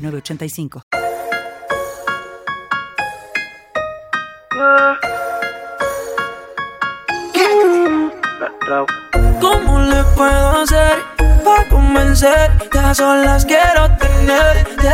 985. ¿Cómo le puedo hacer para convencer? Que a solas quiero tenerte.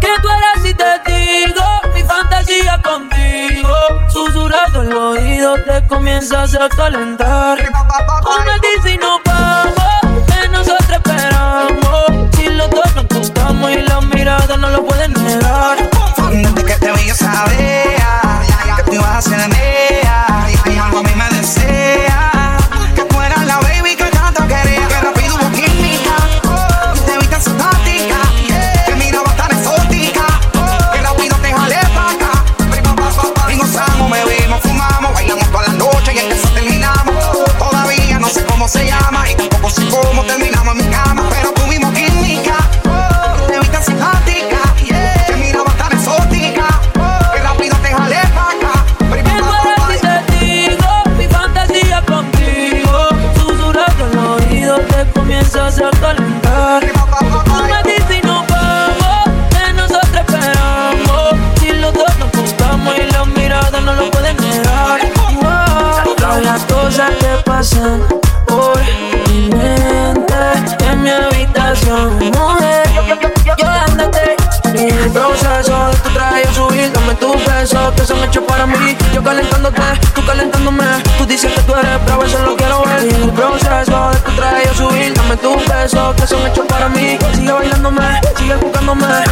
Que tú eres si te digo mi fantasía contigo. Susurrando el oído te comienzas a calentar. Tú me y no comienzas a dame tus besos que son hechos para mí. Sigue bailándome, sigue buscándome.